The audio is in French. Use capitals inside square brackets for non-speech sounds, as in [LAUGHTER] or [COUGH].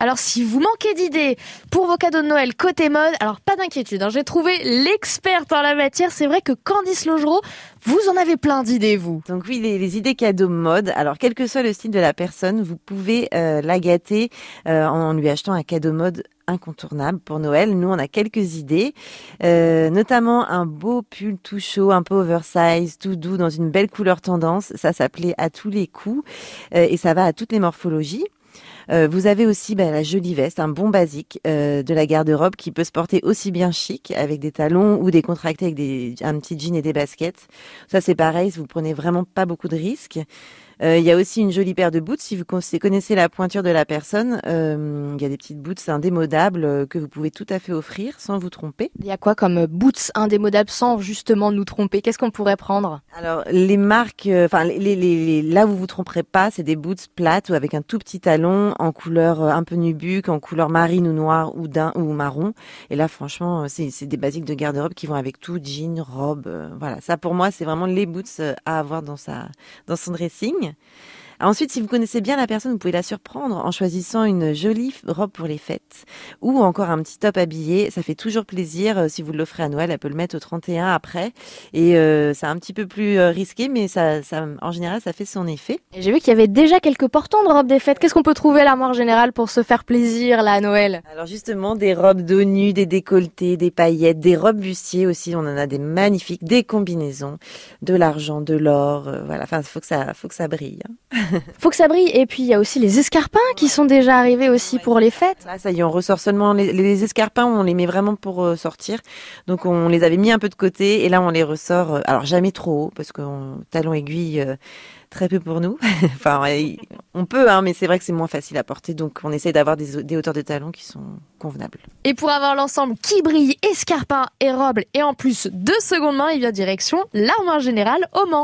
Alors si vous manquez d'idées pour vos cadeaux de Noël côté mode, alors pas d'inquiétude, hein, j'ai trouvé l'experte en la matière. C'est vrai que Candice Logereau, vous en avez plein d'idées, vous. Donc oui, les, idées cadeaux mode. Alors quel que soit le style de la personne, vous pouvez euh, la gâter euh, en lui achetant un cadeau mode incontournable pour Noël. Nous, on a quelques idées, euh, notamment un beau pull tout chaud, un peu oversize, tout doux, dans une belle couleur tendance. Ça, s'appelait à tous les coups et ça va à toutes les morphologies. Euh, vous avez aussi bah, la jolie veste, un bon basique euh, de la garde-robe qui peut se porter aussi bien chic avec des talons ou des contractés avec des, un petit jean et des baskets. Ça c'est pareil, vous prenez vraiment pas beaucoup de risques. Euh, il y a aussi une jolie paire de boots. Si vous connaissez la pointure de la personne, euh, il y a des petites boots indémodables euh, que vous pouvez tout à fait offrir sans vous tromper. Il y a quoi comme boots indémodables sans justement nous tromper? Qu'est-ce qu'on pourrait prendre? Alors les marques, enfin les, les, les, là vous vous tromperez pas, c'est des boots plates ou avec un tout petit talon en couleur un peu nubuque, en couleur marine ou noire ou d'un ou marron. Et là franchement, c'est des basiques de garde-robe qui vont avec tout, jean, robe. voilà, ça pour moi c'est vraiment les boots à avoir dans sa dans son dressing. Ensuite, si vous connaissez bien la personne, vous pouvez la surprendre en choisissant une jolie robe pour les fêtes ou encore un petit top habillé. Ça fait toujours plaisir. Euh, si vous l'offrez à Noël, elle peut le mettre au 31 après. Et euh, c'est un petit peu plus euh, risqué, mais ça, ça, en général, ça fait son effet. J'ai vu qu'il y avait déjà quelques portants de robes des fêtes. Qu'est-ce qu'on peut trouver à l'armoire générale pour se faire plaisir là à Noël? Alors justement, des robes dos nu, des décolletés, des paillettes, des robes bustiers aussi. On en a des magnifiques, des combinaisons, de l'argent, de l'or. voilà. Enfin, faut que ça, faut que ça brille. Hein. [LAUGHS] [LAUGHS] Faut que ça brille. Et puis il y a aussi les escarpins qui sont déjà arrivés aussi pour les fêtes. Là, ça y est, on ressort seulement les, escarpins. On les met vraiment pour euh, sortir. Donc on les avait mis un peu de côté et là on les ressort. Euh, alors jamais trop haut parce que talon aiguille. Euh, très peu pour nous. [LAUGHS] enfin, on peut, hein, mais c'est vrai que c'est moins facile à porter, donc on essaie d'avoir des, des, hauteurs de talons qui sont convenables. Et pour avoir l'ensemble qui brille, escarpins et robes, et en plus de seconde main, il vient direction l'armoire générale au Mans.